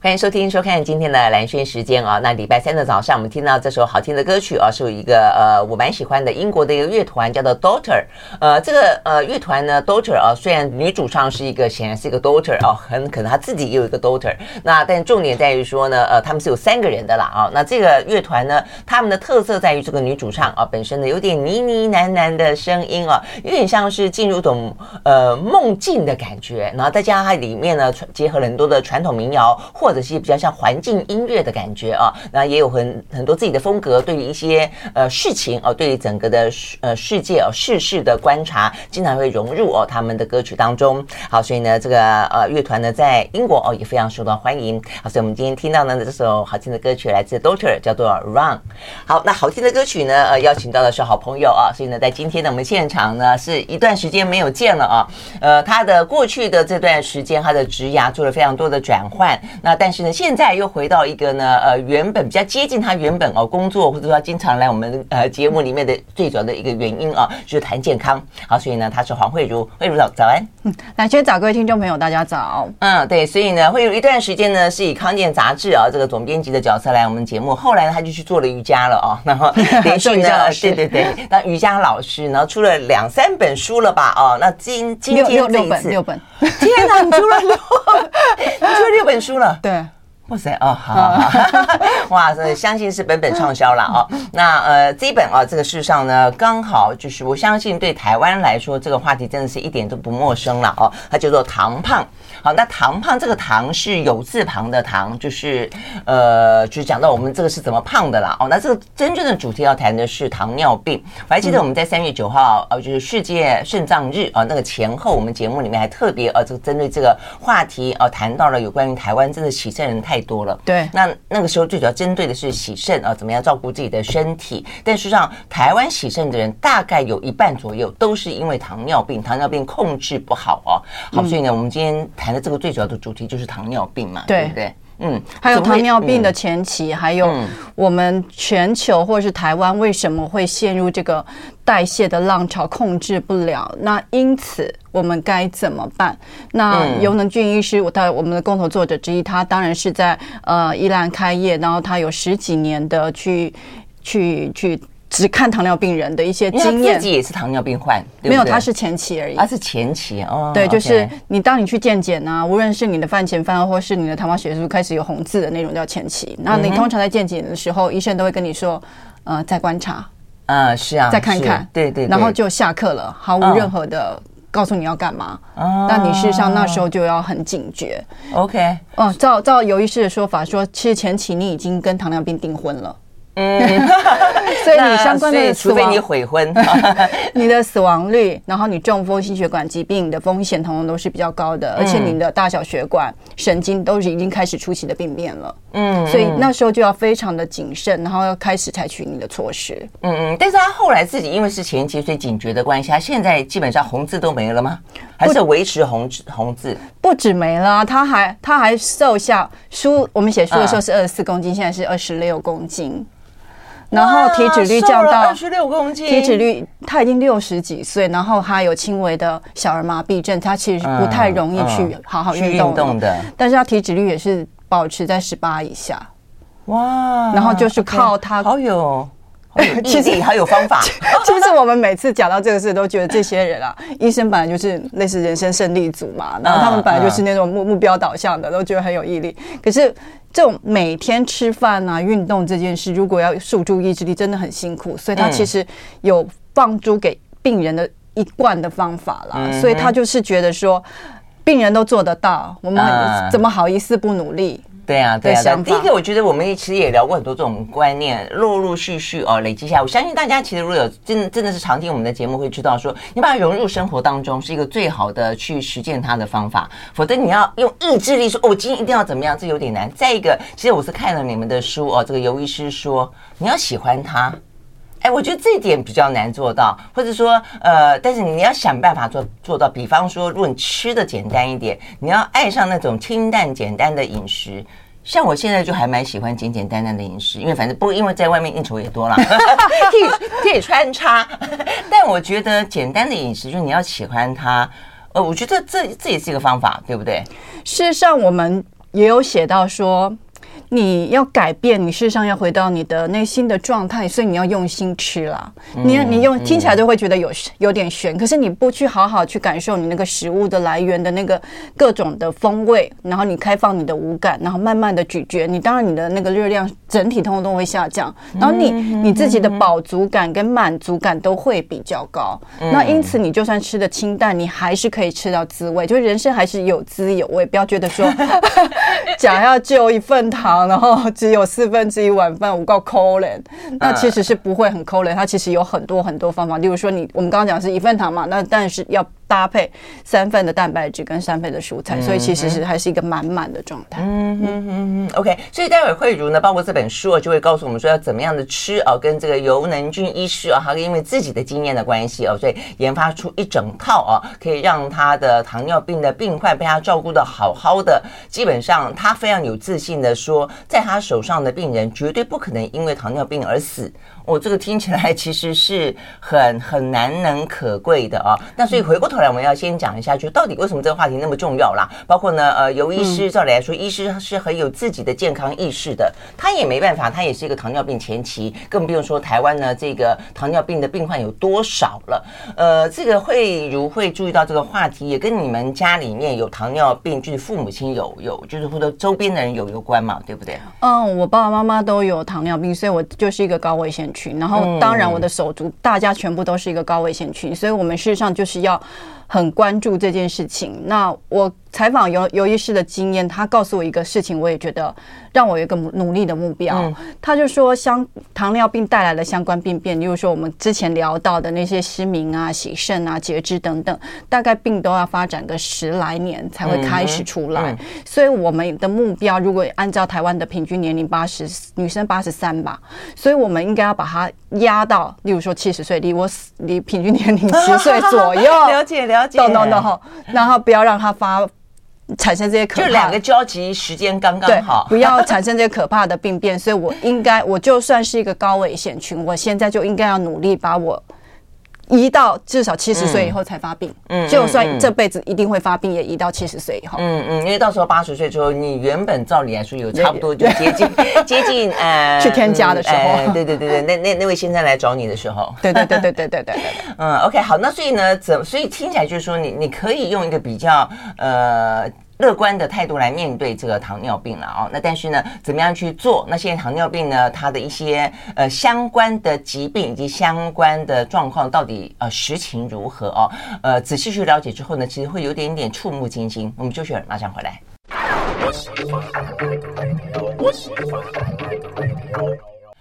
欢迎收听、收看今天的蓝轩时间啊。那礼拜三的早上，我们听到这首好听的歌曲啊，是有一个呃，我蛮喜欢的英国的一个乐团，叫做 Daughter。呃，这个呃乐团呢，Daughter 啊，虽然女主唱是一个显然是一个 Daughter 啊，很可能她自己也有一个 Daughter。那但重点在于说呢，呃，他们是有三个人的啦啊。那这个乐团呢，他们的特色在于这个女主唱啊，本身呢有点呢呢喃喃的声音啊，有点像是进入一种呃梦境的感觉。然后再加上它里面呢，结合了很多的传统民谣或或者是比较像环境音乐的感觉啊，那也有很很多自己的风格，对于一些呃事情哦，对于整个的呃世界哦世事的观察，经常会融入哦他们的歌曲当中。好，所以呢，这个呃乐团呢在英国哦也非常受到欢迎。好，所以我们今天听到呢这首好听的歌曲来自 Daughter，叫做 Run。好，那好听的歌曲呢，呃邀请到的是好朋友啊，所以呢在今天的我们现场呢是一段时间没有见了啊，呃他的过去的这段时间他的职涯做了非常多的转换，那。但是呢，现在又回到一个呢，呃，原本比较接近他原本哦工作，或者说经常来我们呃节目里面的最主要的一个原因啊，就是谈健康。好，所以呢，他是黄慧茹，慧茹早早安。嗯，来，先早各位听众朋友，大家早。嗯，对，所以呢，会有一段时间呢，是以康健杂志啊这个总编辑的角色来我们节目。后来呢，他就去做了瑜伽了哦，然后 连续呢，对对对，那瑜伽老师，然后出了两三本书了吧？哦，那今今天这一次六本，六本，天哪，你出了六，你出了六本书了。对，哇塞哦，好，好，好，哇，塞相信是本本畅销了哦。那呃，这一本啊，这个事实上呢，刚好就是我相信对台湾来说，这个话题真的是一点都不陌生了哦。它叫做糖胖。好，那糖胖这个糖是有字旁的糖，就是呃，就是讲到我们这个是怎么胖的啦。哦，那这个真正的主题要谈的是糖尿病。我还记得我们在三月九号，呃，就是世界肾脏日啊，那个前后，我们节目里面还特别呃，这个针对这个话题呃，谈到了有关于台湾真的洗肾人太多了。对，那那个时候最主要针对的是洗肾啊，怎么样照顾自己的身体。但实际上，台湾洗肾的人大概有一半左右都是因为糖尿病，糖尿病控制不好哦。好，所以呢，我们今天谈。这个最主要的主题就是糖尿病嘛，对，对不对？嗯，还有糖尿病的前期，还有我们全球或者是台湾为什么会陷入这个代谢的浪潮控制不了？那因此我们该怎么办？那尤能俊医师，我他我们的共同作者之一，他当然是在呃宜兰开业，然后他有十几年的去去去。只看糖尿病人的一些经验，自己也是糖尿病患，没有，他是前期而已。他是前期哦，对，就是你当你去健检啊，无论是你的饭前饭后，或是你的糖化血素开始有红字的那种叫前期。那你通常在健检的时候，医生都会跟你说，呃，再观察，呃，是啊，再看看，对对，然后就下课了，毫无任何的告诉你要干嘛。那你事实上那时候就要很警觉。OK，哦，照照尤医师的说法说，其实前期你已经跟糖尿病订婚了。嗯，所以你相关的死亡，除非你悔婚，你的死亡率，然后你中风、心血管疾病的风险，统统都是比较高的，而且你的大小血管、神经都是已经开始初期的病变了。嗯，所以那时候就要非常的谨慎，然后要开始采取你的措施。嗯嗯，但是他后来自己因为是前期，所以警觉的关系，他现在基本上红字都没了吗？还是维持红字红字？不止没了，他还他还瘦下书，我们写书的时候是二十四公斤，现在是二十六公斤。然后体脂率降到二十六公斤，体脂率他已经六十几岁，然后他有轻微的小儿麻痹症，他其实不太容易去好好运动的，但是他体脂率也是保持在十八以下。哇！然后就是靠他好有。其实还有方法。其实我们每次讲到这个事，都觉得这些人啊，医生本来就是类似人生胜利组嘛，然后他们本来就是那种目目标导向的，都觉得很有毅力。可是这种每天吃饭啊、运动这件事，如果要束住意志力，真的很辛苦。所以他其实有放诸给病人的一贯的方法啦。所以他就是觉得说，病人都做得到，我们怎么好意思不努力？对啊，对啊。第一个，我觉得我们其实也聊过很多这种观念，陆陆续续哦累积下来。我相信大家其实如果有真真的是常听我们的节目，会知道说，你把它融入生活当中是一个最好的去实践它的方法。否则你要用意志力说，哦，我今天一定要怎么样，这有点难。再一个，其实我是看了你们的书哦，这个尤医师说你要喜欢它。哎，我觉得这一点比较难做到，或者说，呃，但是你要想办法做做到。比方说，如果你吃的简单一点，你要爱上那种清淡简单的饮食。像我现在就还蛮喜欢简简单单的饮食，因为反正不因为在外面应酬也多了，可以可以穿插。但我觉得简单的饮食，就是你要喜欢它。呃，我觉得这这也是一个方法，对不对？事实上，我们。也有写到说。你要改变，你事实上要回到你的内心的状态，所以你要用心吃啦。你你用听起来就会觉得有有点悬，可是你不去好好去感受你那个食物的来源的那个各种的风味，然后你开放你的五感，然后慢慢的咀嚼，你当然你的那个热量整体通通都会下降，然后你你自己的饱足感跟满足感都会比较高。那因此你就算吃的清淡，你还是可以吃到滋味，就是人生还是有滋有味，不要觉得说 想要就一份糖。然后只有四分之一碗饭，我够抠嘞。那其实是不会很抠嘞，它其实有很多很多方法。例如说，你我们刚刚讲是一份糖嘛，那但是要。搭配三份的蛋白质跟三份的蔬菜，所以其实是还是一个满满的状态。嗯嗯嗯嗯，OK。所以待会慧茹呢，包括这本书啊就会告诉我们说要怎么样的吃哦，跟这个尤能俊医师啊，他因为自己的经验的关系哦，所以研发出一整套啊，可以让他的糖尿病的病患被他照顾的好好的。基本上他非常有自信的说，在他手上的病人绝对不可能因为糖尿病而死。我、哦、这个听起来其实是很很难能可贵的啊。那所以回过头来，我们要先讲一下，就到底为什么这个话题那么重要啦？包括呢，呃，由医师照理来说，医师是很有自己的健康意识的，他也没办法，他也是一个糖尿病前期，更不用说台湾呢这个糖尿病的病患有多少了。呃，这个慧如会注意到这个话题，也跟你们家里面有糖尿病，就是父母亲有有，就是或者周边的人有有关嘛，对不对？嗯，我爸爸妈妈都有糖尿病，所以我就是一个高危险群，然后当然我的手足大家全部都是一个高危险群，所以我们事实上就是要很关注这件事情。那我。采访尤尤医师的经验，他告诉我一个事情，我也觉得让我有一个努力的目标。嗯、他就说，相糖尿病带来的相关病变，例如说我们之前聊到的那些失明啊、洗肾啊、截肢等等，大概病都要发展个十来年才会开始出来。所以我们的目标，如果按照台湾的平均年龄八十，女生八十三吧，所以我们应该要把它压到，例如说七十岁，离我离平均年龄十岁左右。了 解了解。懂懂懂。然后不要让它发。产生这些可怕，就两个交集时间刚刚好，不要产生这些可怕的病变。所以我应该，我就算是一个高危险群，我现在就应该要努力把我移到至少七十岁以后才发病，嗯，就算这辈子一定会发病，也移到七十岁以后。嗯嗯，因为到时候八十岁之后，你原本照理来说有差不 多就接近 接近呃 去添加的时候，对对对对，那那那位先生来找你的时候，对对对对对对对。嗯，OK，好，那所以呢，怎所以听起来就是说，你你可以用一个比较呃乐观的态度来面对这个糖尿病了哦，那但是呢，怎么样去做？那现在糖尿病呢，它的一些呃相关的疾病以及相关的状况到底呃实情如何哦？呃，仔细去了解之后呢，其实会有点点触目惊心。我们休息会儿，马上回来。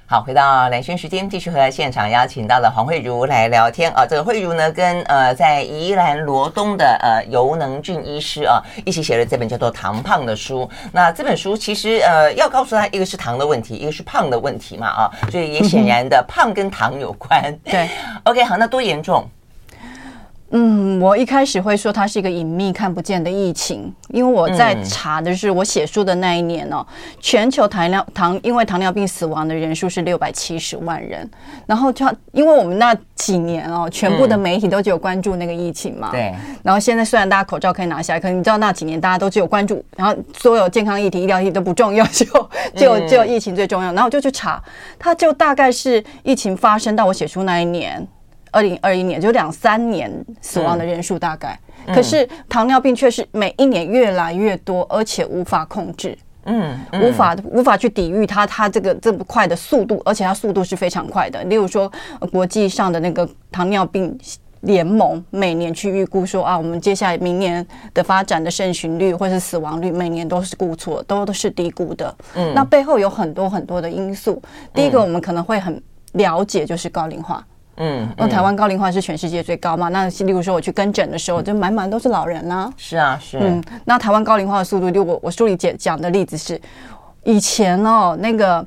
好，回到蓝轩时间，继续和现场邀请到了黄慧茹来聊天啊。这个慧茹呢，跟呃在宜兰罗东的呃尤能俊医师啊，一起写了这本叫做《糖胖》的书。那这本书其实呃要告诉他，一个是糖的问题，一个是胖的问题嘛啊，所以也显然的胖跟糖有关。对，OK，好，那多严重？嗯，我一开始会说它是一个隐秘看不见的疫情，因为我在查的是我写书的那一年哦，全球糖尿糖因为糖尿病死亡的人数是六百七十万人，然后就因为我们那几年哦，全部的媒体都只有关注那个疫情嘛，对，然后现在虽然大家口罩可以拿下来，可是你知道那几年大家都只有关注，然后所有健康议题、医疗议题都不重要，就 就就疫情最重要，然后我就去查，它就大概是疫情发生到我写书那一年。二零二一年就两三年死亡的人数大概，嗯、可是糖尿病却是每一年越来越多，而且无法控制，嗯，嗯无法无法去抵御它它这个这么快的速度，而且它速度是非常快的。例如说，国际上的那个糖尿病联盟每年去预估说啊，我们接下来明年的发展的盛行率或是死亡率，每年都是估错，都都是低估的。嗯，那背后有很多很多的因素。第一个，我们可能会很了解，就是高龄化。嗯，那台湾高龄化是全世界最高嘛？那例如说我去跟诊的时候，就满满都是老人啦、啊。是啊，是。嗯，那台湾高龄化的速度，就我我书里讲讲的例子是，以前哦，那个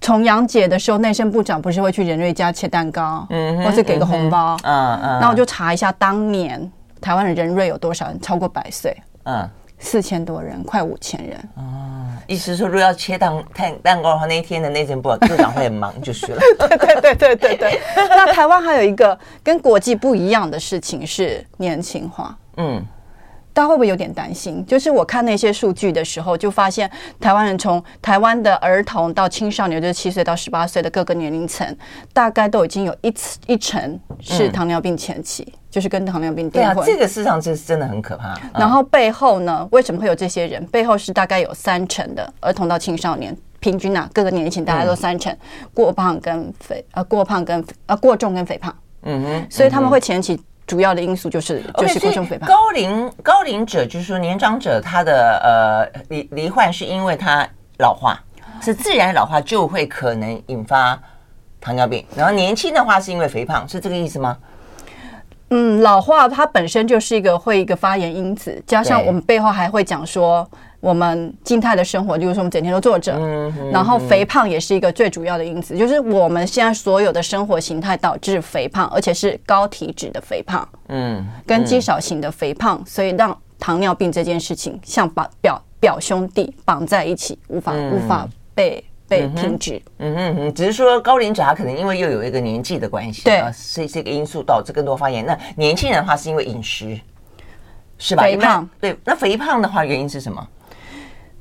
重阳节的时候，内政部长不是会去仁瑞家切蛋糕，嗯，或是给个红包，嗯嗯。那我就查一下，当年台湾的仁瑞有多少人超过百岁？嗯。四千多人，快五千人。哦，意思是说，如果要切蛋蛋蛋糕的话，那一天的内政部部长会很忙，就是了。对对对对对对。那台湾还有一个跟国际不一样的事情是年轻化。嗯。大家会不会有点担心？就是我看那些数据的时候，就发现台湾人从台湾的儿童到青少年，就是七岁到十八岁的各个年龄层，大概都已经有一次一成是糖尿病前期，嗯、就是跟糖尿病订婚。对啊，这个事实上是真的很可怕。嗯、然后背后呢，为什么会有这些人？背后是大概有三成的儿童到青少年，平均啊，各个年龄层大概都三成、嗯、过胖跟肥，呃，过胖跟呃过重跟肥胖。嗯哼，所以他们会前期。主要的因素就是就是过重肥胖。高龄高龄者就是说年长者，他的呃罹罹患是因为他老化，是自然老化就会可能引发糖尿病。然后年轻的话是因为肥胖，是这个意思吗？嗯，老化它本身就是一个会一个发炎因子，加上我们背后还会讲说。我们静态的生活，就是说我们整天都坐着，嗯嗯、然后肥胖也是一个最主要的因子，就是我们现在所有的生活形态导致肥胖，而且是高体脂的肥胖，嗯，跟肌少型的肥胖，所以让糖尿病这件事情像把表表兄弟绑在一起，无法、嗯、无法被被停止。嗯嗯嗯，只是说高龄者他可能因为又有一个年纪的关系，对，是这个因素导致更多发炎。那年轻人的话是因为饮食，是吧？肥胖，对，那肥胖的话原因是什么？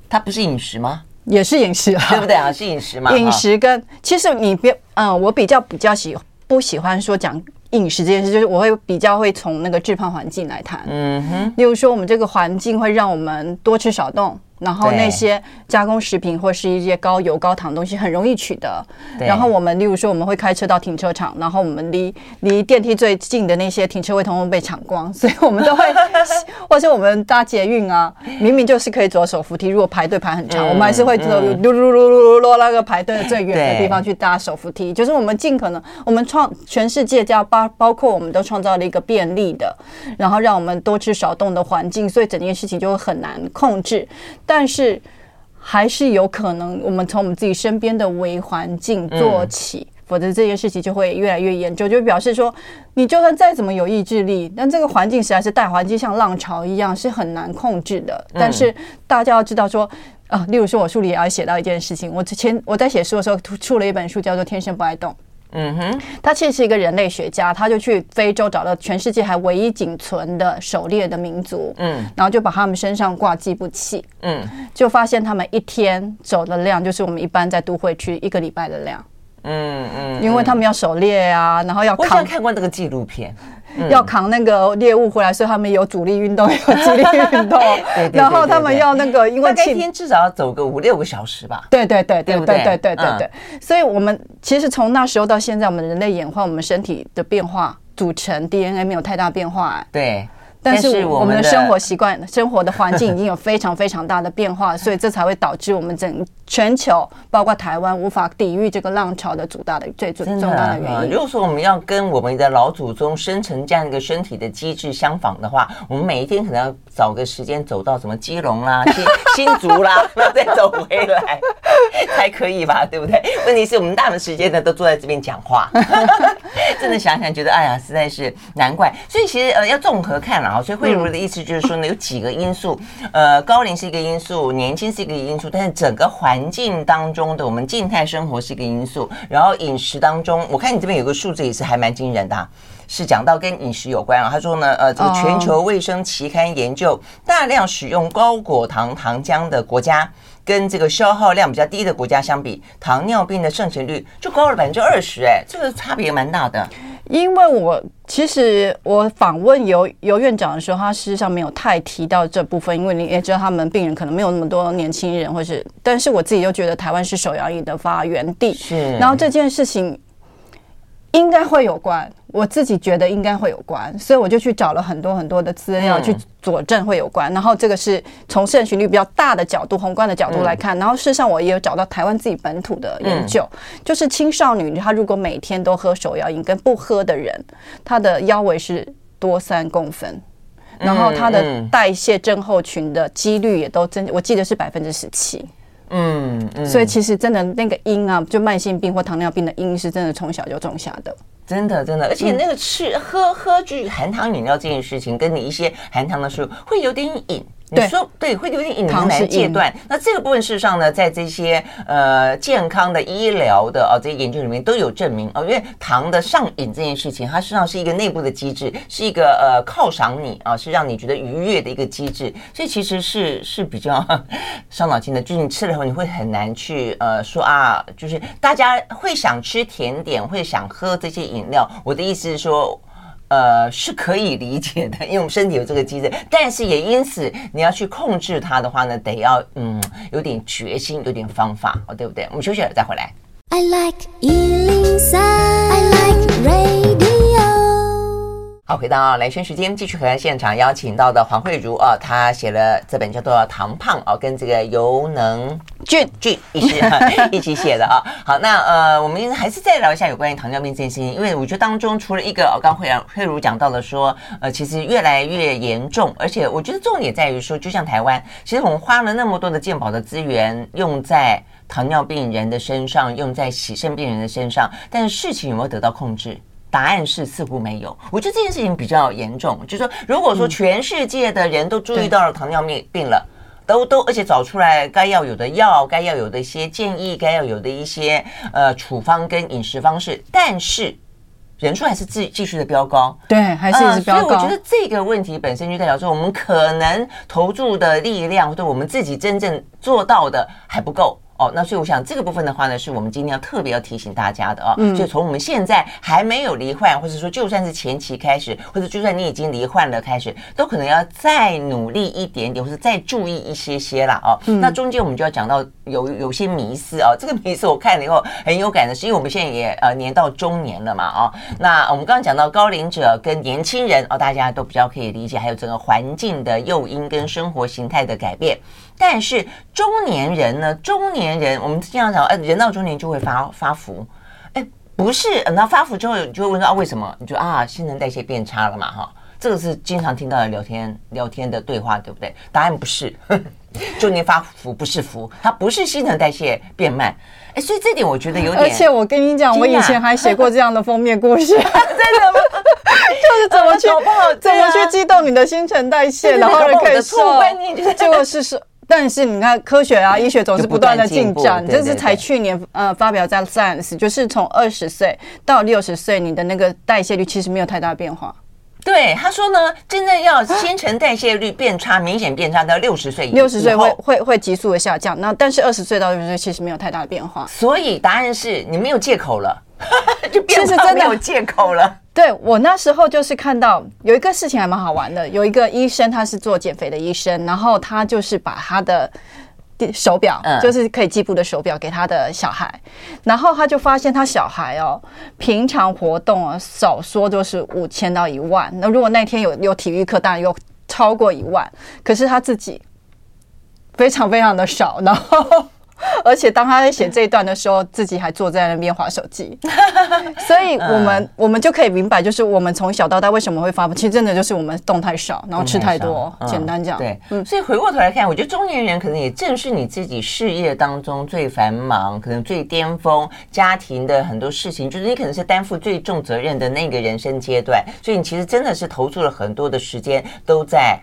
它不是饮食吗？也是饮食啊，对不对啊？是饮食嘛？饮食跟其实你别嗯，我比较比较喜不喜欢说讲饮食这件事，就是我会比较会从那个致胖环境来谈。嗯哼，例如说我们这个环境会让我们多吃少动。然后那些加工食品或是一些高油高糖的东西很容易取得。然后我们例如说我们会开车到停车场，然后我们离离电梯最近的那些停车位通通被抢光，所以我们都会，或者我们搭捷运啊，明明就是可以左手扶梯，如果排队排很长，我们还是会走噜噜噜噜噜噜那个排队的最远的地方去搭手扶梯。就是我们尽可能，我们创全世界叫包包括我们都创造了一个便利的，然后让我们多吃少动的环境，所以整件事情就会很难控制。但是还是有可能，我们从我们自己身边的微环境做起，嗯、否则这件事情就会越来越严重。就表示说，你就算再怎么有意志力，但这个环境实在是大环境像浪潮一样，是很难控制的。但是大家要知道说，啊，例如说我书里也要写到一件事情，我之前我在写书的时候出了一本书，叫做《天生不爱动》。嗯哼，他其实是一个人类学家，他就去非洲找到全世界还唯一仅存的狩猎的民族，嗯，然后就把他们身上挂计步器，嗯，就发现他们一天走的量就是我们一般在都会区一个礼拜的量，嗯嗯，因为他们要狩猎啊，然后要看。我看过那个纪录片。要扛那个猎物回来，所以他们有主力运动，有肌力运动。然后他们要那个，因为一天至少要走个五六个小时吧。对对对对对对对对对。所以我们其实从那时候到现在，我们人类演化，我们身体的变化组成 DNA 没有太大变化。对。但是我们的生活习惯、生活的环境已经有非常非常大的变化，所以这才会导致我们整全球，包括台湾，无法抵御这个浪潮的主大的最最重大的原因。如果说我们要跟我们的老祖宗生成这样一个身体的机制相仿的话，我们每一天可能要找个时间走到什么基隆啦、新新竹啦，然后再走回来才可以吧？对不对？问题是我们大部分时间呢都坐在这边讲话，真的想想觉得哎呀，实在是难怪。所以其实呃要综合看了。所以慧茹的意思就是说呢，有几个因素，呃，高龄是一个因素，年轻是一个因素，但是整个环境当中的我们静态生活是一个因素，然后饮食当中，我看你这边有个数字也是还蛮惊人的啊，是讲到跟饮食有关啊。他说呢，呃，这个全球卫生期刊研究，大量使用高果糖糖浆的国家，跟这个消耗量比较低的国家相比，糖尿病的盛行率就高了百分之二十，哎，这个差别蛮大的。因为我其实我访问尤尤院长的时候，他事实上没有太提到这部分，因为你也知道他们病人可能没有那么多年轻人，或是，但是我自己又觉得台湾是手摇椅的发源地，是，然后这件事情。应该会有关，我自己觉得应该会有关，所以我就去找了很多很多的资料去佐证会有关。然后这个是从盛行率比较大的角度、宏观的角度来看。然后事实上我也有找到台湾自己本土的研究，就是青少女她如果每天都喝手摇饮，跟不喝的人，她的腰围是多三公分，然后她的代谢症候群的几率也都增，我记得是百分之十七。嗯，嗯，所以其实真的那个因啊，就慢性病或糖尿病的因是真的从小就种下的，真的真的，而且那个吃喝喝具含糖饮料这件事情，跟你一些含糖的食物会有点瘾，你说对，会有点隐藏来戒断。那这个部分事实上呢，在这些呃健康的医疗的啊这些研究里面都有证明哦，因为糖的上瘾这件事情，它实际上是一个内部的机制，是一个呃犒赏你啊，是让你觉得愉悦的一个机制，所以其实是是比较 伤脑筋的。就是你吃了以后，你会很难去呃说啊，就是大家会想吃甜点，会想喝这些饮料。我的意思是说。呃，是可以理解的，因为我们身体有这个机制，但是也因此你要去控制它的话呢，得要嗯有点决心，有点方法，哦，对不对？我们休息了再回来。I like 103, I like radio 好，回到兰萱时间，继续和现场邀请到的黄惠如啊，她写了这本叫做《糖胖》啊，跟这个游能俊俊一起 一起写的啊。好，那呃，我们还是再聊一下有关于糖尿病这件事情，因为我觉得当中除了一个，我刚惠惠如讲到了说，呃，其实越来越严重，而且我觉得重点在于说，就像台湾，其实我们花了那么多的健保的资源用在糖尿病人的身上，用在洗肾病人的身上，但是事情有没有得到控制？答案是似乎没有，我觉得这件事情比较严重。就是说，如果说全世界的人都注意到了糖尿病病了，都都而且找出来该要有的药，该要有的一些建议，该要有的一些呃处方跟饮食方式，但是人数还是继继续的飙高，对，还是一直飙高。所以我觉得这个问题本身就代表说，我们可能投注的力量，或者我们自己真正做到的还不够。哦，那所以我想这个部分的话呢，是我们今天要特别要提醒大家的啊。嗯，就从我们现在还没有罹患，或者说就算是前期开始，或者就算你已经罹患了开始，都可能要再努力一点点，或者再注意一些些啦。哦，嗯，那中间我们就要讲到有有些迷思啊。这个迷思我看了以后很有感的，是因为我们现在也呃年到中年了嘛。啊，那我们刚刚讲到高龄者跟年轻人哦，大家都比较可以理解，还有整个环境的诱因跟生活形态的改变。但是中年人呢？中年人，我们经常讲，哎，人到中年就会发发福，哎，不是，那发福之后，你就会问说啊，为什么？你就啊，新陈代谢变差了嘛，哈，这个是经常听到的聊天聊天的对话，对不对？答案不是，中年发福不是福，它不是新陈代谢变慢，哎，所以这点我觉得有点。而且我跟你讲，我以前还写过这样的封面故事，真的吗？就是怎么去怎么去激动你的新陈代谢，然后可以瘦，结果是说。但是你看，科学啊，医学总是不断的进展。这是才去年呃发表在 Science，就是从二十岁到六十岁，你的那个代谢率其实没有太大变化。对，他说呢，真正要新陈代谢率变差，明显变差到六十岁六十岁会会会急速的下降。那但是二十岁到六十岁其实没有太大的变化。所以答案是你没有借口了，就变成没有借口了。对，我那时候就是看到有一个事情还蛮好玩的，有一个医生他是做减肥的医生，然后他就是把他的手表，就是可以计步的手表给他的小孩，然后他就发现他小孩哦，平常活动啊少说就是五千到一万，那如果那天有有体育课，当然又超过一万，可是他自己非常非常的少，然后。而且当他在写这一段的时候，自己还坐在那边划手机，所以我们我们就可以明白，就是我们从小到大为什么会发福，其实真的就是我们动太少，然后吃太多。简单讲，对，嗯，所以回过头来看，我觉得中年人可能也正是你自己事业当中最繁忙，可能最巅峰，家庭的很多事情，就是你可能是担负最重责任的那个人生阶段，所以你其实真的是投注了很多的时间都在。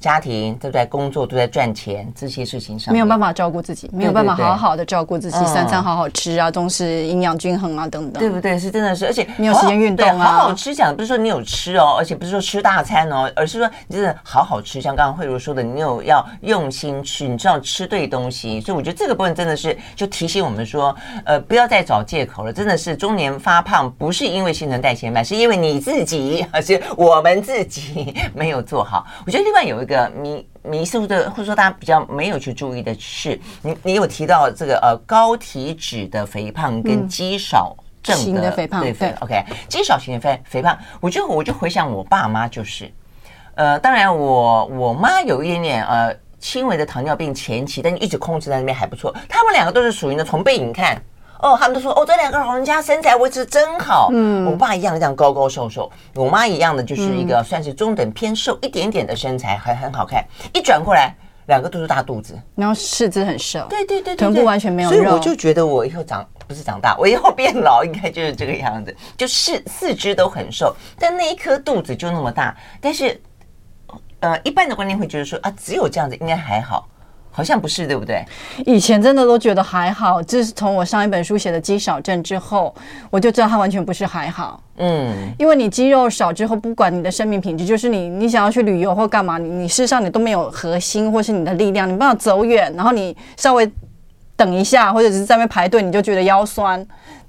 家庭都在工作，都在赚钱，这些事情上没有办法照顾自己，没有办法好好的照顾自己，三餐好好吃啊，重视营养均衡啊，等等，对不对？是真的是，而且你有时间运动啊，好好吃讲不是说你有吃哦，而且不是说吃大餐哦，而是说你真的好好吃，像刚刚慧茹说的，你有要用心吃，你知道吃对东西，所以我觉得这个部分真的是就提醒我们说，呃，不要再找借口了，真的是中年发胖不是因为新陈代谢慢，是因为你自己，而是我们自己没有做好。我觉得另外有一个。个迷迷思的，或者说大家比较没有去注意的是，你你有提到这个呃高体脂的肥胖跟肌少症的肥胖，对对，OK，肌少型的肥肥胖，我就我就回想我爸妈就是，呃，当然我我妈有一点点呃轻微的糖尿病前期，但一直控制在那边还不错，他们两个都是属于呢从背影看。哦，他们都说哦，这两个老人家身材维持真好。嗯，我爸一样这样高高瘦瘦，我妈一样的就是一个算是中等偏瘦一点点的身材，还很好看。一转过来，两个都是大肚子，然后四肢很瘦，对对对，臀部完全没有肉。所以我就觉得我以后长不是长大，我以后变老应该就是这个样子，就四四肢都很瘦，但那一颗肚子就那么大。但是呃一般的观念会觉得说啊，只有这样子应该还好。好像不是，对不对？以前真的都觉得还好，自从我上一本书写的肌少症之后，我就知道它完全不是还好。嗯，因为你肌肉少之后，不管你的生命品质，就是你你想要去旅游或干嘛，你你事实上你都没有核心或是你的力量，你不要走远，然后你稍微等一下，或者是在那边排队，你就觉得腰酸，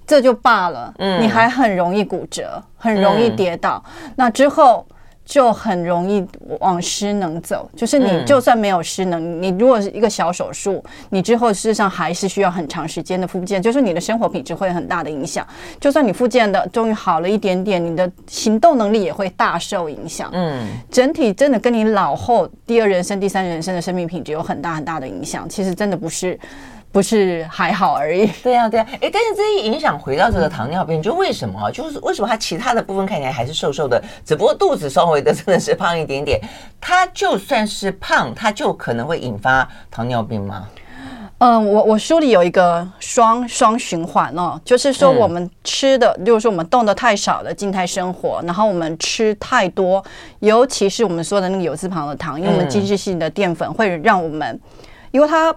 这就罢了。嗯，你还很容易骨折，很容易跌倒。嗯，那之后。就很容易往失能走，就是你就算没有失能，嗯、你如果是一个小手术，你之后事实上还是需要很长时间的复健，就是你的生活品质会有很大的影响。就算你复健的终于好了一点点，你的行动能力也会大受影响。嗯，整体真的跟你老后第二人生、第三人生的生命品质有很大很大的影响。其实真的不是。不是还好而已。对呀、啊，对呀、啊，哎，但是这一影响回到这个糖尿病，就为什么啊？就是为什么它其他的部分看起来还是瘦瘦的，只不过肚子稍微的真的是胖一点点。它就算是胖，它就可能会引发糖尿病吗？嗯，我我书里有一个双双循环哦，就是说我们吃的，嗯、就是说我们动的太少的静态生活，然后我们吃太多，尤其是我们说的那个有字旁的糖，因为我们精制性的淀粉会让我们，因为它。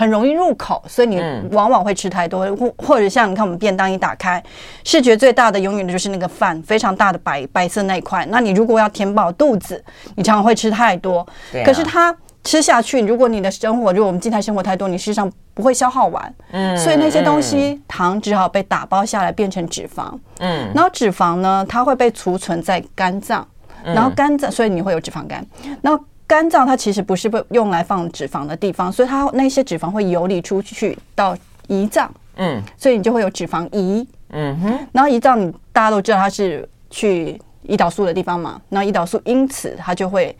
很容易入口，所以你往往会吃太多，或、嗯、或者像你看我们便当一打开，视觉最大的永远的就是那个饭，非常大的白白色那一块。那你如果要填饱肚子，你常常会吃太多。啊、可是它吃下去，如果你的生活，如果我们静态生活太多，你事实上不会消耗完。嗯，所以那些东西、嗯、糖只好被打包下来变成脂肪。嗯，然后脂肪呢，它会被储存在肝脏，然后肝脏，所以你会有脂肪肝。然后肝脏它其实不是被用来放脂肪的地方，所以它那些脂肪会游离出去到胰脏，嗯，所以你就会有脂肪胰，嗯哼。然后胰脏你大家都知道它是去胰岛素的地方嘛，那胰岛素因此它就会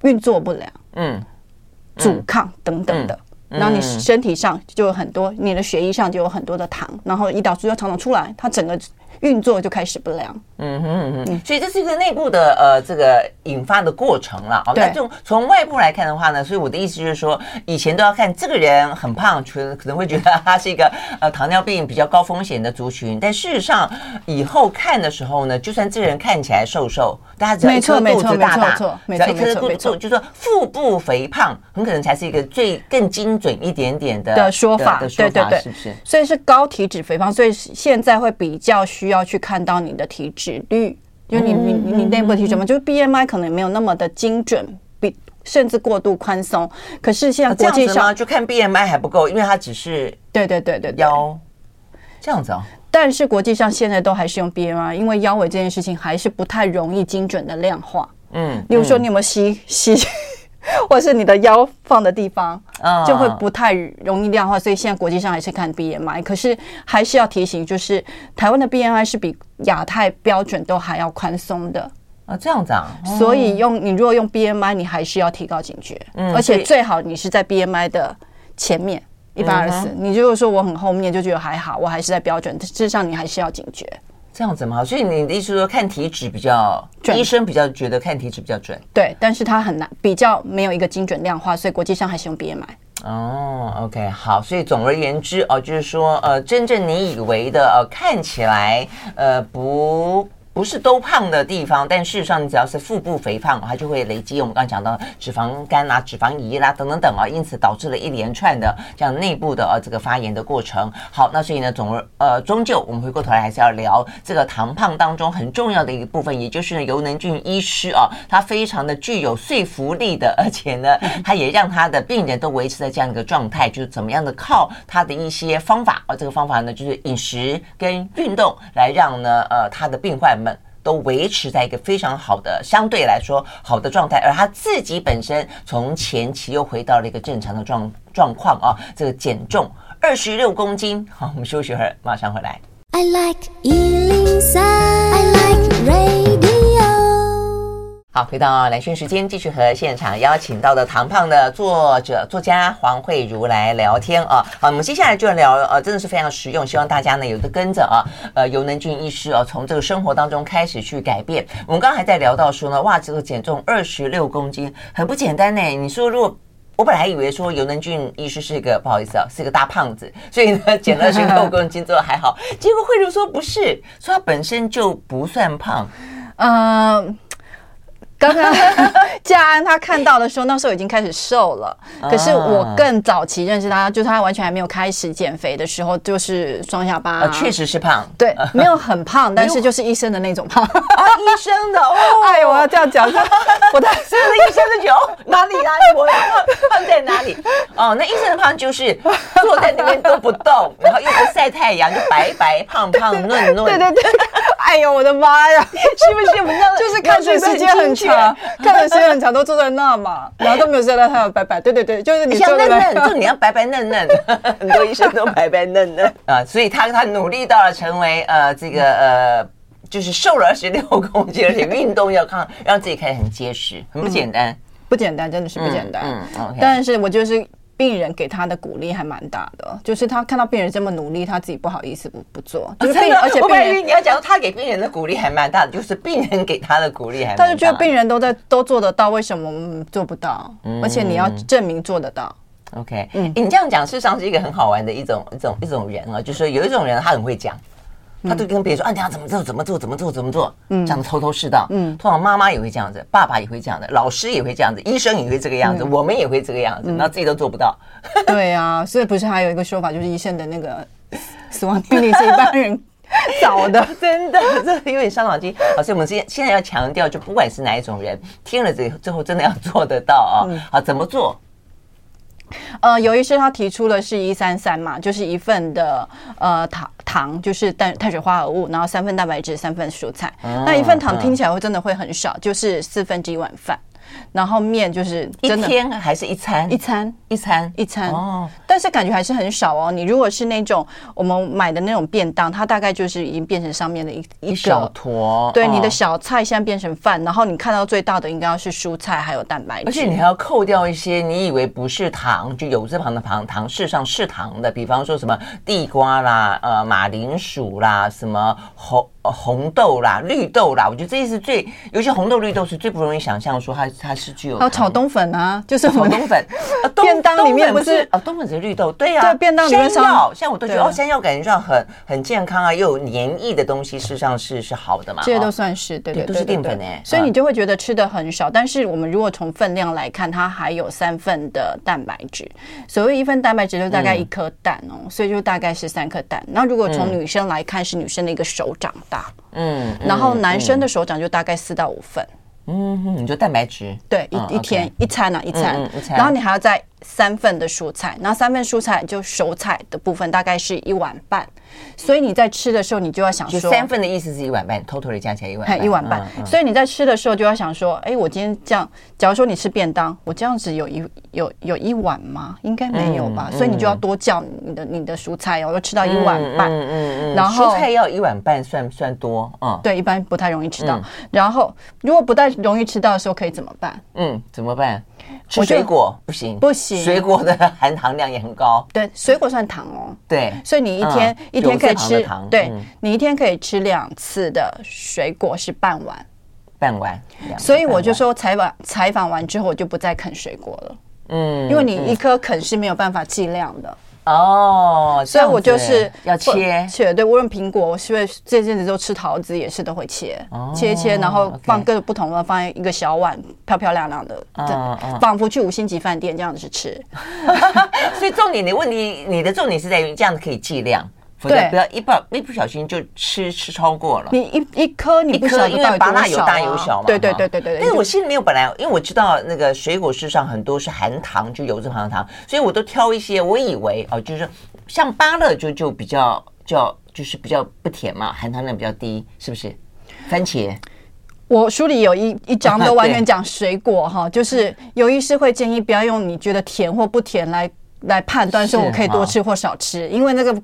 运作不良，嗯，阻抗等等的，然后你身体上就有很多，你的血液上就有很多的糖，然后胰岛素又常常出来，它整个运作就开始不良。嗯哼嗯哼，所以这是一个内部的呃这个引发的过程了。哦，那从从外部来看的话呢，所以我的意思就是说，以前都要看这个人很胖，可可能会觉得他是一个呃糖尿病比较高风险的族群。但事实上以后看的时候呢，就算这个人看起来瘦瘦，大家只要一颗肚子大大，只要一颗肚子，就是说腹部肥胖，很可能才是一个最更精准一点点的的说法。的说法，对对对，是不是？所以是高体脂肥胖，所以现在会比较需要去看到你的体脂。比率，就你你你内部体脂嘛，就是 BMI 可能没有那么的精准，比甚至过度宽松。可是现在国际上就看 BMI 还不够，因为它只是对对对对腰这样子啊。但是国际上现在都还是用 BMI，因为腰围这件事情还是不太容易精准的量化。嗯，比如说你有没有吸吸？或是你的腰放的地方，就会不太容易量化，所以现在国际上还是看 BMI。可是还是要提醒，就是台湾的 BMI 是比亚太标准都还要宽松的啊，这样子啊。所以用你如果用 BMI，你还是要提高警觉，而且最好你是在 BMI 的前面一百二十。你如果说我很后面就觉得还好，我还是在标准，事实上你还是要警觉。这样子嘛？所以你的意思是说，看体脂比较，准医生比较觉得看体脂比较准。对，但是它很难，比较没有一个精准量化，所以国际上还是用 BMI。哦，OK，好，所以总而言之哦，就是说，呃，真正你以为的，呃，看起来，呃，不。不是都胖的地方，但事实上你只要是腹部肥胖，它就会累积我们刚刚讲到脂肪肝啦、脂肪胰啦等等等啊，因此导致了一连串的这样内部的呃这个发炎的过程。好，那所以呢，总而呃终究我们回过头来还是要聊这个糖胖当中很重要的一个部分，也就是呢尤能俊医师啊，他非常的具有说服力的，而且呢，他也让他的病人都维持在这样一个状态，就是怎么样的靠他的一些方法啊，这个方法呢就是饮食跟运动来让呢呃他的病患。们都维持在一个非常好的，相对来说好的状态，而他自己本身从前期又回到了一个正常的状状况啊，这个减重二十六公斤。好，我们休息会儿，马上回来。I like 103, I like radio 好，回到蓝轩时间，继续和现场邀请到的唐胖的作者、作家黄慧如来聊天啊。好，我们接下来就要聊，呃，真的是非常实用，希望大家呢有的跟着啊，呃，尤能俊医师啊，从这个生活当中开始去改变。我们刚刚还在聊到说呢，哇，这个减重二十六公斤很不简单呢。你说，如果我本来以为说尤能俊医师是一个不好意思啊，是一个大胖子，所以呢减了二十六 公斤之后还好，结果慧如说不是，说他本身就不算胖，嗯、呃。刚刚 家安他看到的时候，那时候已经开始瘦了。可是我更早期认识他，就是他完全还没有开始减肥的时候，就是双下巴。确实是胖，对，没有很胖，但是就是医生的那种胖。啊，医生的哦。哎，我要这样讲，我的 是医生的酒哪里哪里？我胖在哪里？哦，那医生的胖就是坐在那边都不动，然后又不晒太阳，就白白胖胖嫩嫩。对对对。哎呦，我的妈呀！是不是我们就是看水时间很长，看的时间很长，都坐在那嘛，然后都没有晒到太阳，白白。对对对，就是你像嫩嫩，就你要白白嫩嫩，很多医生都白白嫩嫩 啊，所以他他努力到了成为呃这个呃就是瘦了二十六公斤，而且运动要看，让自己看起来很结实，很不简单，不简单，真的是不简单。嗯嗯，但是我就是。病人给他的鼓励还蛮大的，就是他看到病人这么努力，他自己不好意思不不做。就是病人，而且病人你要讲他给病人的鼓励还蛮大的，就是病人给他的鼓励还蛮大的。他就觉得病人都在都做得到，为什么我们做不到？而且你要证明做得到。OK，嗯，你这样讲事实上是一个很好玩的一种一种一种人啊，就是有一种人他很会讲。他都跟别人说：“啊，你要怎么做？怎么做？怎么做？怎么做？”嗯，讲的头头是道。嗯，通常妈妈也会这样子，爸爸也会这样子，老师也会这样子，医生也会这个样子，我们也会这个样子，那自己都做不到。对啊，所以不是还有一个说法，就是医生的那个死亡病例是一般人 找的，真的，这有点伤脑筋。好，所以我们现现在要强调，就不管是哪一种人，听了这最后真的要做得到啊！好，怎么做？呃，由于是他提出的是一三三嘛，就是一份的呃糖糖，就是碳碳水化合物，然后三份蛋白质，三份蔬菜。嗯、那一份糖听起来会真的会很少，就是四分之一碗饭。然后面就是真的一天还是一餐？一餐一餐一餐哦，但是感觉还是很少哦。你如果是那种我们买的那种便当，它大概就是已经变成上面的一一小坨。对，你的小菜现在变成饭，然后你看到最大的应该要是蔬菜还有蛋白质，而且你还要扣掉一些你以为不是糖，就有字旁的糖，糖事实上是糖的，比方说什么地瓜啦、呃马铃薯啦、什么红。红豆啦，绿豆啦，我觉得这些是最，尤其红豆、绿豆是最不容易想象说它它是具有。还有炒冬粉啊，就是炒冬粉。便当里面不是啊，冬粉是绿豆，对呀。对，便当里面山药，像我都觉得哦，山药感觉上很很健康啊，又有黏液的东西，事实上是是好的嘛。这些都算是对对，都是淀粉哎。所以你就会觉得吃的很少，但是我们如果从分量来看，它还有三份的蛋白质。所谓一份蛋白质就大概一颗蛋哦，所以就大概是三颗蛋。那如果从女生来看，是女生的一个手掌大。嗯，然后男生的手掌就大概四到五份。嗯，你就蛋白质。对，一一天一餐啊，一餐，然后你还要再三份的蔬菜，那三份蔬菜就熟菜的部分大概是一碗半。所以你在吃的时候，你就要想说，三份的意思是一碗半，total 加起来一碗半，一碗半。所以你在吃的时候就要想说，哎，我今天这样，假如说你吃便当，我这样子有一有有一碗吗？应该没有吧。所以你就要多叫你的你的蔬菜哦，要吃到一碗半。嗯嗯嗯。然后蔬菜要一碗半算算多啊？对，一般不太容易吃到。然后如果不太容易吃到的时候，可以怎么办？嗯，怎么办？吃水果不行，不行，水果的含糖量也很高。对，水果算糖哦。对，所以你一天一天可以吃，对，你一天可以吃两次的水果是半碗，半碗。所以我就说采访采访完之后，我就不再啃水果了。嗯，因为你一颗啃是没有办法计量的。哦，所以我就是要切切，对，无论苹果，我是不是这阵子都吃桃子，也是都会切，切切，然后放各种不同的，放在一个小碗，漂漂亮亮的，仿佛去五星级饭店这样子吃。所以重点的问题，你的重点是在于这样子可以计量。对，不要一不一不小心就吃吃超过了。你一一颗你不晓得因为芭乐有大有小嘛。对对对对对。但是我心里面有本来，因为我知道那个水果事实上很多是含糖，就有这含糖，所以我都挑一些。我以为哦，就是像芭乐就就比较叫就是比较不甜嘛，含糖量比较低，是不是？番茄，我书里有一一章 都完全讲水果哈，就是有医师会建议不要用你觉得甜或不甜来来判断说我可以多吃或少吃，因为那个。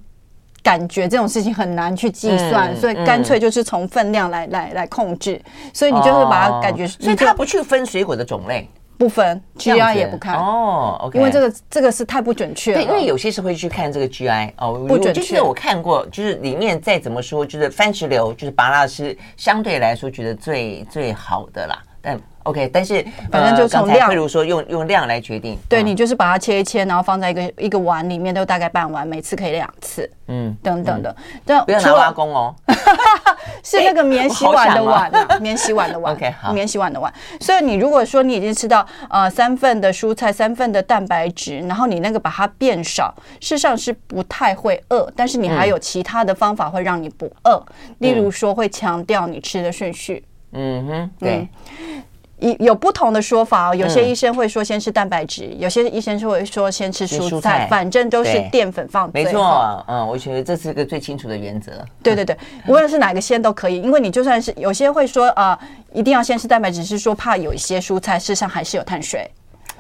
感觉这种事情很难去计算，嗯、所以干脆就是从分量来、嗯、来来控制。所以你就会把它感觉，所以它不去分水果的种类，不分 GI 也不看哦，okay、因为这个这个是太不准确了。对，因为有些是会去看这个 GI 哦，不准确。就是我看过，就是里面再怎么说，就是番石榴，就是拔拉是相对来说觉得最最好的啦。但 OK，但是反正就从量，比如说用用量来决定。对，你就是把它切一切，然后放在一个一个碗里面，都大概半碗，每次可以两次。嗯，等等的。这不要拿挖工哦，是那个免洗 碗的碗，啊免洗碗的碗。OK，好，免洗碗的碗。所以你如果说你已经吃到呃三份的蔬菜，三份的蛋白质，然后你那个把它变少，事实上是不太会饿，但是你还有其他的方法会让你不饿，例如说会强调你吃的顺序。嗯哼，对。有有不同的说法哦，有些医生会说先吃蛋白质，嗯、有些医生就会说先吃蔬菜，蔬菜反正都是淀粉放最后。没错，嗯，我觉得这是一个最清楚的原则。对对对，无论是哪个先都可以，因为你就算是有些会说啊、呃，一定要先吃蛋白质，是说怕有一些蔬菜事实上还是有碳水，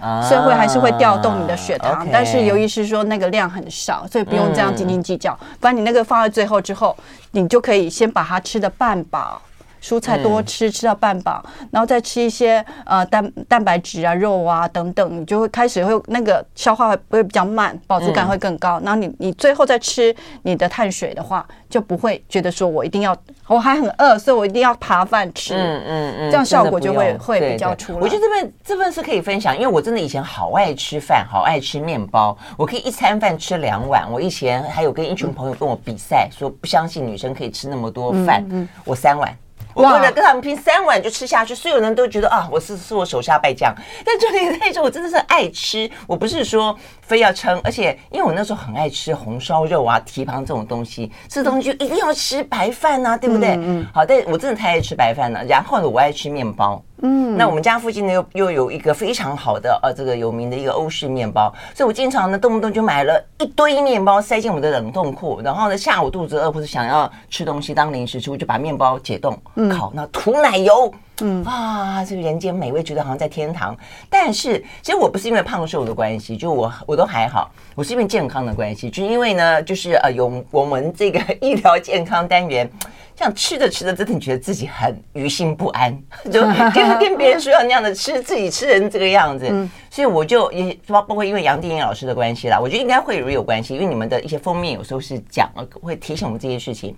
啊、所以会还是会调动你的血糖。Okay 但是由于是说那个量很少，所以不用这样斤斤计较。不然你那个放在最后之后，你就可以先把它吃的半饱。蔬菜多吃，吃到半饱，然后再吃一些呃蛋蛋白质啊、肉啊等等，你就会开始会那个消化会会比较慢，饱足感会更高。然后你你最后再吃你的碳水的话，就不会觉得说我一定要我还很饿，所以我一定要扒饭吃。嗯嗯嗯，这样效果就会会比较出来。我觉得这份这份是可以分享，因为我真的以前好爱吃饭，好爱吃面包，我可以一餐饭吃两碗。我以前还有跟一群朋友跟我比赛，说不相信女生可以吃那么多饭，我三碗。我为了跟他们拼，三碗就吃下去，所有人都觉得啊，我是是我手下败将。但重点在于说，我真的是爱吃，我不是说非要撑，而且因为我那时候很爱吃红烧肉啊、蹄膀这种东西，吃东西就一定要吃白饭啊，对不对？嗯嗯。好，但我真的太爱吃白饭了。然后呢，我爱吃面包。嗯，那我们家附近呢又又有一个非常好的呃这个有名的一个欧式面包，所以我经常呢动不动就买了一堆面包塞进我的冷冻库，然后呢下午肚子饿或者想要吃东西当零食吃，我就把面包解冻烤，那涂奶油，嗯啊，这个人间美味，觉得好像在天堂。但是其实我不是因为胖瘦的关系，就我我都还好，我是因为健康的关系，就因为呢就是呃有我们这个 医疗健康单元。这样吃着吃着，真的觉得自己很于心不安，就 跟跟别人说要那样的吃，自己吃成这个样子，所以我就也包包括因为杨定英老师的关系啦，我觉得应该会有有关系，因为你们的一些封面有时候是讲会提醒我们这些事情，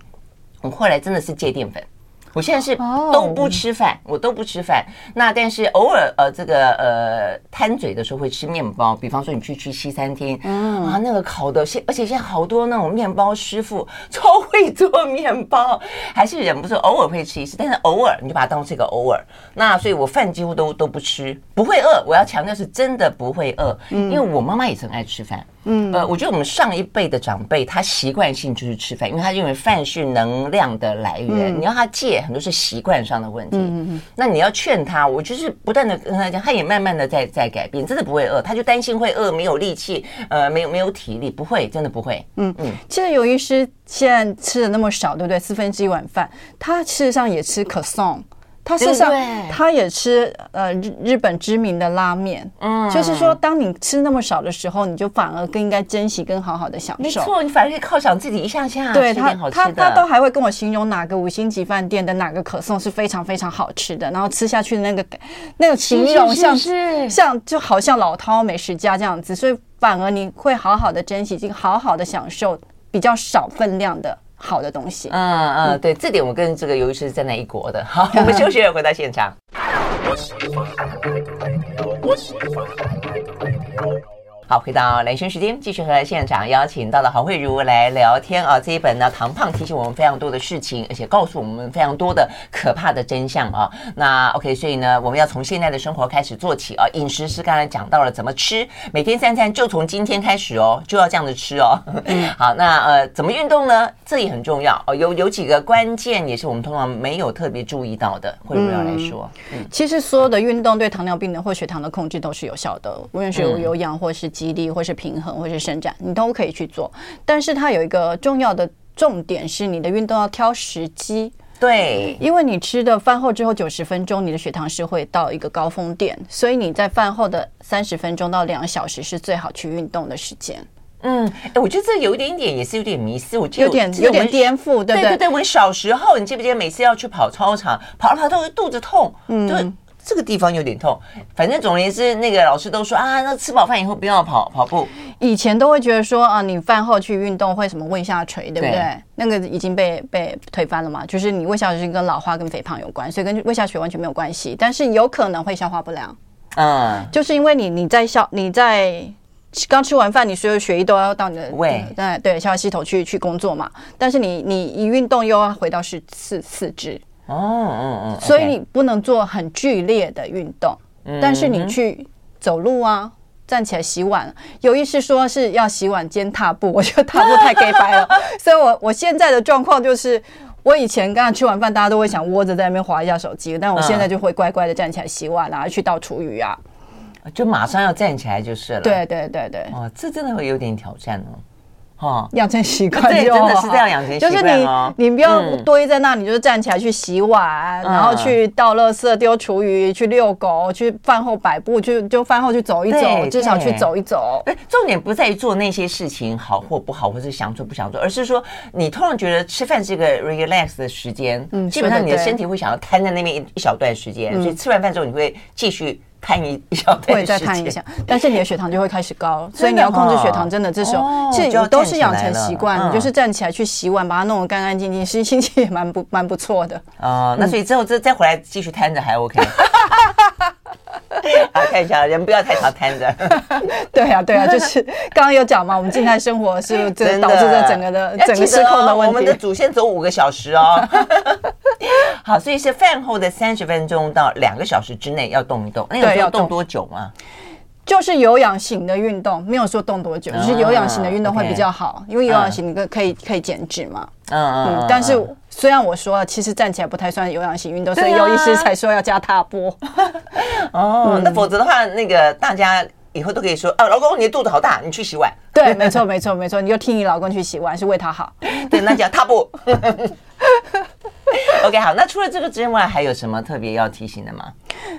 我后来真的是戒淀粉。我现在是都不吃饭，我都不吃饭。那但是偶尔呃这个呃贪嘴的时候会吃面包，比方说你去吃西餐厅，嗯啊那个烤的，现而且现在好多那种面包师傅 超会做面包，还是忍不住偶尔会吃一次，但是偶尔你就把它当成这个偶尔。那所以我饭几乎都都不吃，不会饿。我要强调是真的不会饿，因为我妈妈也很爱吃饭。嗯，呃，我觉得我们上一辈的长辈，他习惯性就是吃饭，因为他认为饭是能量的来源。嗯、你要他戒，很多是习惯上的问题。嗯嗯，那你要劝他，我就是不断的跟他讲，他也慢慢的在在改变，真的不会饿。他就担心会饿，没有力气，呃，没有没有体力，不会，真的不会。嗯嗯，其实有医师现在吃的那么少，对不对？四分之一碗饭，他事实上也吃可颂。他事实上，他也吃呃日日本知名的拉面，嗯，就是说，当你吃那么少的时候，你就反而更应该珍惜，跟好好的享受。没错，你反而可以犒赏自己一下下。对他，他他都还会跟我形容哪个五星级饭店的哪个可颂是非常非常好吃的，然后吃下去的那个那个形容像是像就好像老饕美食家这样子，所以反而你会好好的珍惜，就好好的享受比较少分量的。好的东西，嗯嗯，对，这点我跟这个尤医师是站在一国的。好，我们休息了，回到现场。好，回到兰萱时间，继续和现场邀请到了郝慧茹来聊天啊。这一本呢，唐胖提醒我们非常多的事情，而且告诉我们非常多的可怕的真相啊。那 OK，所以呢，我们要从现在的生活开始做起啊。饮食是刚才讲到了怎么吃，每天三餐就从今天开始哦，就要这样子吃哦。好，那呃，怎么运动呢？这也很重要哦。有有几个关键也是我们通常没有特别注意到的，慧茹要来说。嗯，其实所有的运动对糖尿病的或血糖的控制都是有效的，无论是有有氧或是。肌力，或是平衡，或是伸展，你都可以去做。但是它有一个重要的重点是，你的运动要挑时机。对，因为你吃的饭后之后九十分钟，你的血糖是会到一个高峰点，所以你在饭后的三十分钟到两小时是最好去运动的时间。嗯，哎，我觉得这有一点点也是有点迷思，我觉得有点有点颠覆，对不对？对对对，我小时候，你记不记得每次要去跑操场，跑了跑都会肚子痛，嗯。这个地方有点痛。反正总而言之，那个老师都说啊，那吃饱饭以后不要跑跑步。以前都会觉得说啊，你饭后去运动会什么胃下垂，对不对？对那个已经被被推翻了嘛，就是你胃下垂跟老化跟肥胖有关，所以跟胃下垂完全没有关系，但是有可能会消化不良。嗯，就是因为你你在消你在刚吃完饭，你所有血液都要到你的胃，对对，消化系统去去工作嘛。但是你你一运动又要回到是四四肢。哦，嗯嗯，所以你不能做很剧烈的运动，但是你去走路啊，站起来洗碗，有意思说是要洗碗兼踏步，我觉得踏步太 gay 白了，所以我我现在的状况就是，我以前刚刚吃完饭，大家都会想窝着在那边划一下手机，但我现在就会乖乖的站起来洗碗啊，去倒厨余啊，就马上要站起来就是了。对对对对，哦，这真的会有点挑战哦。哦，养成习惯对真的是这样养成习惯，就是你你不要堆在那，你就是站起来去洗碗，然后去倒垃圾、丢厨余、去遛狗、去饭后摆步，去就饭后去走一走，至少去走一走。哎，重点不在于做那些事情好或不好，或是想做不想做，而是说你突然觉得吃饭是一个 relax 的时间，嗯，基本上你的身体会想要瘫在那边一一小段时间，所以吃完饭之后你会继续。看一一小段，会再看一下，但是你的血糖就会开始高，所以你要控制血糖，真的这时候其实都是养成习惯，你就是站起来去洗碗，把它弄得干干净净，其实心情也蛮不蛮不错的。哦，那所以之后再再回来继续摊着还 OK。好，看一下，人不要太常摊着。对啊，对啊，就是刚刚有讲嘛，我们静态生活是这导致这整个的整个失控的问题。我们的祖先走五个小时哦。好，所以是饭后的三十分钟到两个小时之内要动一动。那个要动多久吗？就是有氧型的运动，没有说动多久，就是有氧型的运动会比较好，因为有氧型你可可以可以减脂嘛。嗯嗯。但是虽然我说了，其实站起来不太算有氧型运动，所以有医师才说要加踏步。哦，那否则的话，那个大家以后都可以说，哦，老公，你的肚子好大，你去洗碗。对，没错，没错，没错，你就听你老公去洗碗，是为他好。对，那叫踏步。OK，好，那除了这个之外，还有什么特别要提醒的吗？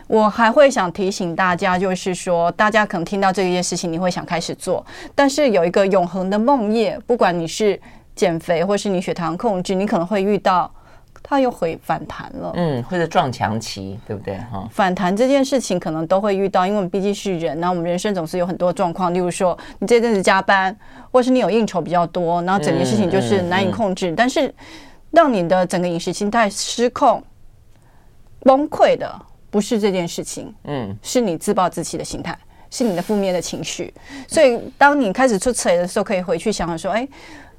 我还会想提醒大家，就是说，大家可能听到这件事情，你会想开始做，但是有一个永恒的梦魇，不管你是减肥或是你血糖控制，你可能会遇到它又回反弹了，嗯，或者撞墙期，对不对？哈，反弹这件事情可能都会遇到，因为我们毕竟是人，然后我们人生总是有很多状况，例如说你这阵子加班，或是你有应酬比较多，然后整件事情就是难以控制，嗯嗯嗯、但是。让你的整个饮食心态失控、崩溃的不是这件事情，嗯，是你自暴自弃的心态，是你的负面的情绪。所以，当你开始出错的时候，可以回去想想说：哎，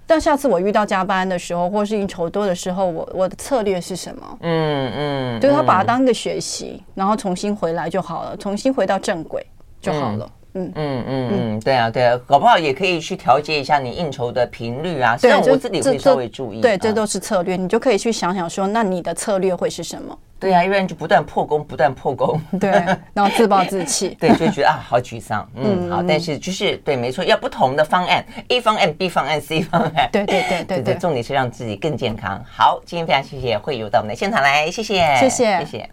但下次我遇到加班的时候，或是应酬多的时候，我我的策略是什么？嗯嗯，就是他把它当一个学习，然后重新回来就好了，重新回到正轨就好了。嗯嗯嗯嗯嗯，对啊对啊，搞不好也可以去调节一下你应酬的频率啊。对，我自己会稍微注意。对，这都是策略，你就可以去想想说，那你的策略会是什么？对啊，因为就不断破功，不断破功。对，然后自暴自弃。对，就觉得啊，好沮丧。嗯，好，但是就是对，没错，要不同的方案，A 方案、B 方案、C 方案。对对对对对，重点是让自己更健康。好，今天非常谢谢慧友到我们的现场来，谢谢，谢谢，谢谢。